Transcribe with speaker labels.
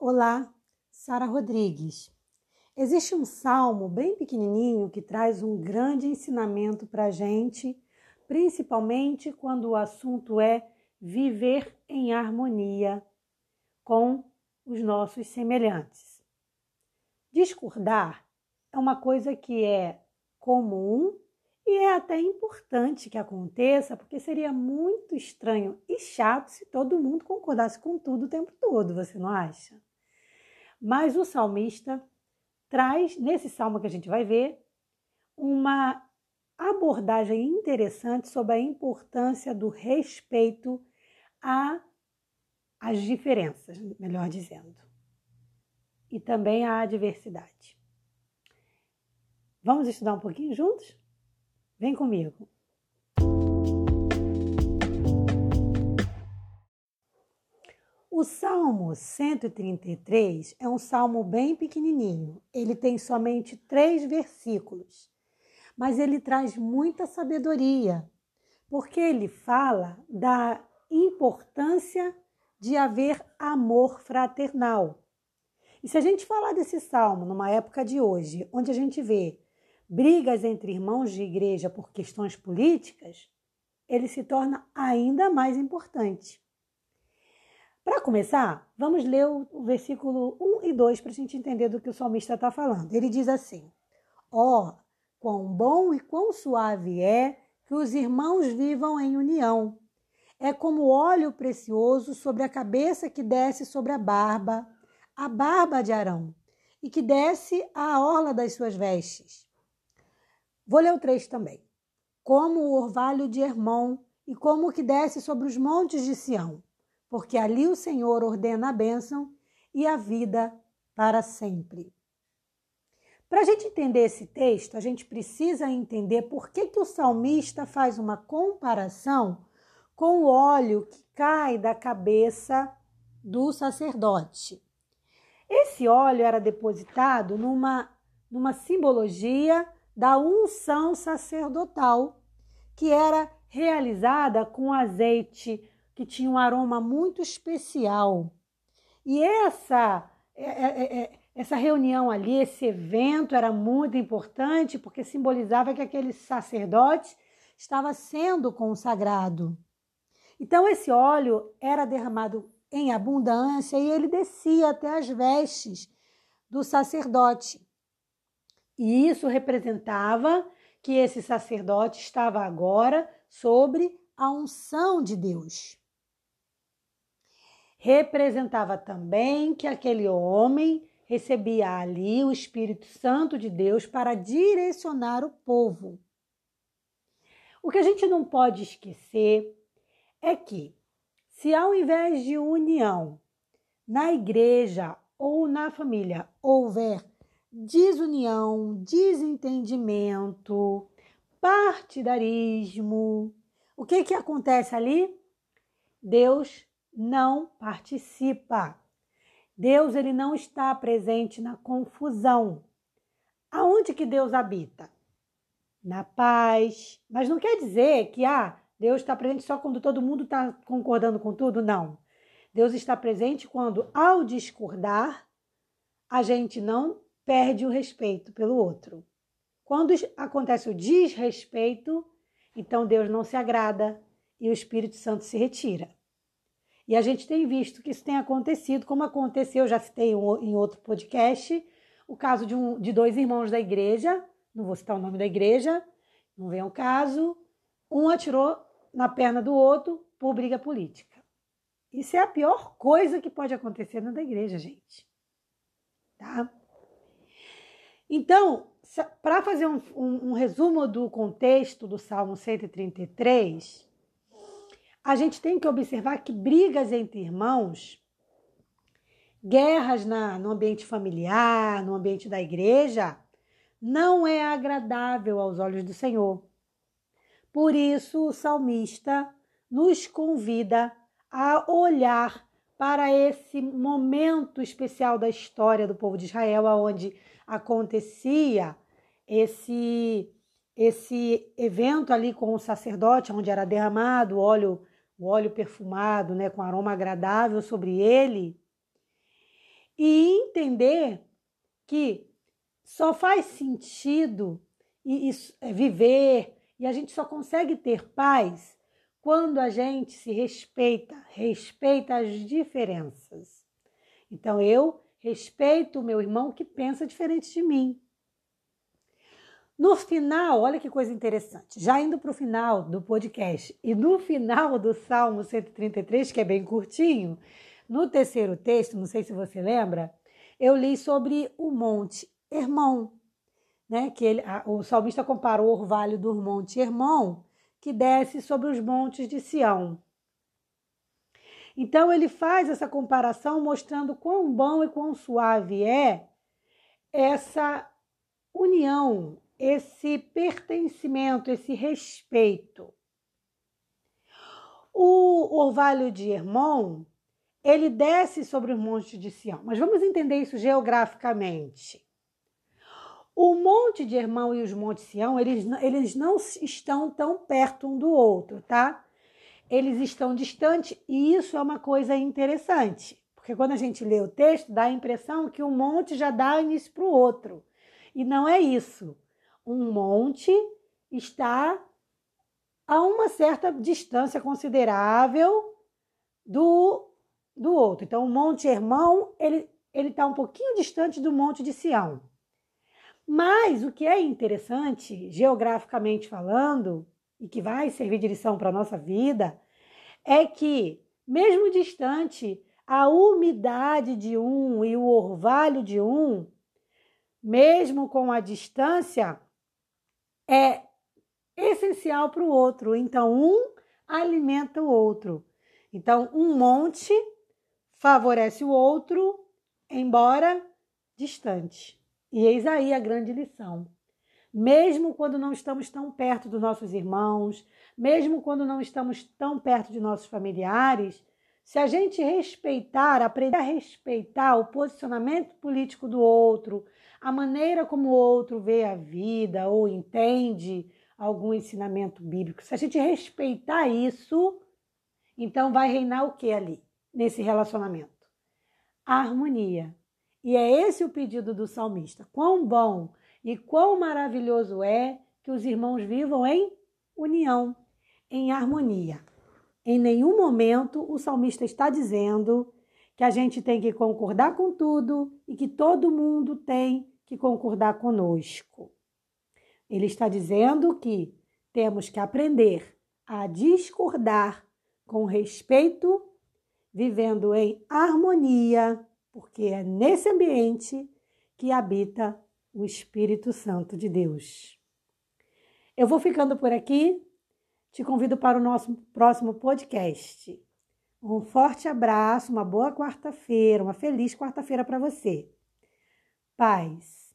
Speaker 1: Olá, Sara Rodrigues. Existe um salmo bem pequenininho que traz um grande ensinamento para a gente, principalmente quando o assunto é viver em harmonia com os nossos semelhantes. Discordar é uma coisa que é comum e é até importante que aconteça, porque seria muito estranho e chato se todo mundo concordasse com tudo o tempo todo, você não acha? Mas o salmista traz, nesse salmo que a gente vai ver, uma abordagem interessante sobre a importância do respeito às diferenças, melhor dizendo, e também à diversidade. Vamos estudar um pouquinho juntos? Vem comigo. O Salmo 133 é um salmo bem pequenininho. Ele tem somente três versículos, mas ele traz muita sabedoria, porque ele fala da importância de haver amor fraternal. E se a gente falar desse salmo numa época de hoje, onde a gente vê brigas entre irmãos de igreja por questões políticas, ele se torna ainda mais importante. Para começar, vamos ler o versículo 1 e 2 para a gente entender do que o salmista está falando. Ele diz assim: Ó, oh, quão bom e quão suave é que os irmãos vivam em união. É como óleo precioso sobre a cabeça que desce sobre a barba, a barba de Arão, e que desce à orla das suas vestes. Vou ler o 3 também. Como o orvalho de Hermon e como o que desce sobre os montes de Sião, porque ali o Senhor ordena a bênção e a vida para sempre. Para a gente entender esse texto, a gente precisa entender por que, que o salmista faz uma comparação com o óleo que cai da cabeça do sacerdote. Esse óleo era depositado numa, numa simbologia da unção sacerdotal, que era realizada com azeite que tinha um aroma muito especial. E essa é, é, é, essa reunião ali, esse evento era muito importante porque simbolizava que aquele sacerdote estava sendo consagrado. Então esse óleo era derramado em abundância e ele descia até as vestes do sacerdote. E isso representava que esse sacerdote estava agora sobre a unção de Deus. Representava também que aquele homem recebia ali o Espírito Santo de Deus para direcionar o povo. O que a gente não pode esquecer é que, se ao invés de união na igreja ou na família houver desunião, desentendimento, partidarismo. O que que acontece ali? Deus não participa. Deus ele não está presente na confusão. Aonde que Deus habita? Na paz. Mas não quer dizer que ah, Deus está presente só quando todo mundo está concordando com tudo, não. Deus está presente quando, ao discordar, a gente não perde o respeito pelo outro. Quando acontece o desrespeito, então Deus não se agrada e o Espírito Santo se retira. E a gente tem visto que isso tem acontecido, como aconteceu, já citei em outro podcast, o caso de, um, de dois irmãos da igreja, não vou citar o nome da igreja, não vem ao caso, um atirou na perna do outro por briga política. Isso é a pior coisa que pode acontecer na da igreja, gente. Tá? Então, para fazer um, um, um, resumo do contexto do Salmo 133, a gente tem que observar que brigas entre irmãos, guerras na, no ambiente familiar, no ambiente da igreja, não é agradável aos olhos do Senhor. Por isso, o salmista nos convida a olhar para esse momento especial da história do povo de Israel, onde acontecia esse esse evento ali com o sacerdote, onde era derramado o óleo, o óleo perfumado, né, com aroma agradável sobre ele. e entender que só faz sentido e, e, é, viver e a gente só consegue ter paz quando a gente se respeita, respeita as diferenças. Então eu respeito o meu irmão que pensa diferente de mim. No final, olha que coisa interessante, já indo para o final do podcast e no final do Salmo 133, que é bem curtinho, no terceiro texto, não sei se você lembra, eu li sobre o Monte Hermon, né? Que ele, a, o salmista comparou o orvalho do Monte Hermon, que desce sobre os montes de Sião. Então ele faz essa comparação mostrando quão bom e quão suave é essa união, esse pertencimento, esse respeito. O orvalho de Hermon, ele desce sobre os montes de Sião. Mas vamos entender isso geograficamente. O Monte de Hermão e os Montes Sião, eles, eles não estão tão perto um do outro, tá? Eles estão distantes e isso é uma coisa interessante, porque quando a gente lê o texto, dá a impressão que um monte já dá início para o outro. E não é isso um monte está a uma certa distância considerável do, do outro. Então, o Monte Hermão, ele ele está um pouquinho distante do Monte de Sião. Mas o que é interessante, geograficamente falando, e que vai servir de lição para a nossa vida, é que, mesmo distante, a umidade de um e o orvalho de um, mesmo com a distância, é essencial para o outro. Então, um alimenta o outro. Então, um monte favorece o outro, embora distante. E eis aí a grande lição. Mesmo quando não estamos tão perto dos nossos irmãos, mesmo quando não estamos tão perto de nossos familiares, se a gente respeitar, aprender a respeitar o posicionamento político do outro, a maneira como o outro vê a vida ou entende algum ensinamento bíblico, se a gente respeitar isso, então vai reinar o que ali, nesse relacionamento? A harmonia. E é esse o pedido do salmista. Quão bom e quão maravilhoso é que os irmãos vivam em união, em harmonia. Em nenhum momento o salmista está dizendo que a gente tem que concordar com tudo e que todo mundo tem que concordar conosco. Ele está dizendo que temos que aprender a discordar com respeito, vivendo em harmonia, porque é nesse ambiente que habita o Espírito Santo de Deus. Eu vou ficando por aqui. Te convido para o nosso próximo podcast. Um forte abraço, uma boa quarta-feira, uma feliz quarta-feira para você. Paz.